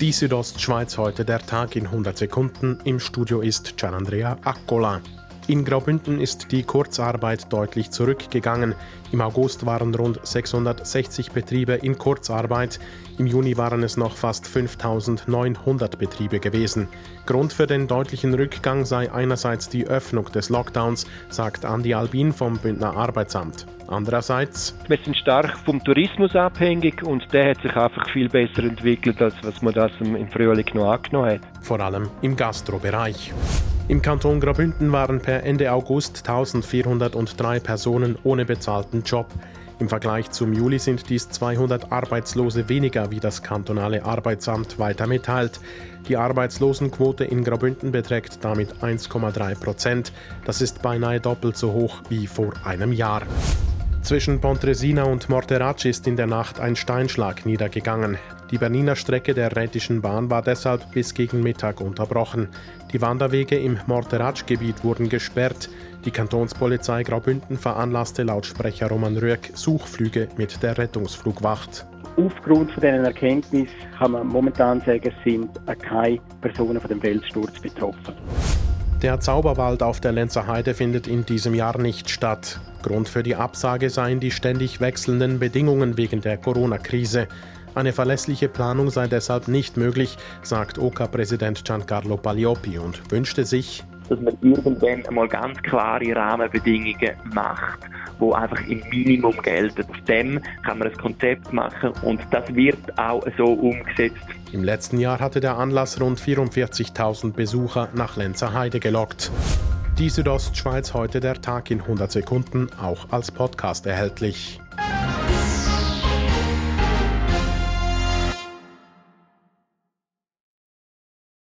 Die Südostschweiz heute der Tag in 100 Sekunden. Im Studio ist Gianandrea Accola. In Graubünden ist die Kurzarbeit deutlich zurückgegangen. Im August waren rund 660 Betriebe in Kurzarbeit. Im Juni waren es noch fast 5900 Betriebe gewesen. Grund für den deutlichen Rückgang sei einerseits die Öffnung des Lockdowns, sagt Andi Albin vom Bündner Arbeitsamt. Andererseits. Wir sind stark vom Tourismus abhängig und der hat sich einfach viel besser entwickelt, als was man das im Frühling noch angenommen hat. Vor allem im Gastrobereich. Im Kanton Graubünden waren per Ende August 1403 Personen ohne bezahlten Job. Im Vergleich zum Juli sind dies 200 Arbeitslose weniger, wie das kantonale Arbeitsamt weiter mitteilt. Die Arbeitslosenquote in Graubünden beträgt damit 1,3 Prozent. Das ist beinahe doppelt so hoch wie vor einem Jahr. Zwischen Pontresina und Morterac ist in der Nacht ein Steinschlag niedergegangen. Die Berniner Strecke der Rätischen Bahn war deshalb bis gegen Mittag unterbrochen. Die Wanderwege im Morterac-Gebiet wurden gesperrt. Die Kantonspolizei Graubünden veranlasste laut Sprecher Roman Rüegg Suchflüge mit der Rettungsflugwacht. Aufgrund von diesen Erkenntnissen kann man momentan sagen, sind keine Personen von dem Feldsturz betroffen. Der Zauberwald auf der Lenzer Heide findet in diesem Jahr nicht statt. Grund für die Absage seien die ständig wechselnden Bedingungen wegen der Corona-Krise. Eine verlässliche Planung sei deshalb nicht möglich, sagt OK-Präsident Giancarlo Paglioppi und wünschte sich, dass man irgendwann einmal ganz klare Rahmenbedingungen macht, wo einfach im Minimum gelten. Auf dem kann man ein Konzept machen und das wird auch so umgesetzt. Im letzten Jahr hatte der Anlass rund 44.000 Besucher nach Lenzer Heide gelockt. Die Südostschweiz heute der Tag in 100 Sekunden, auch als Podcast erhältlich.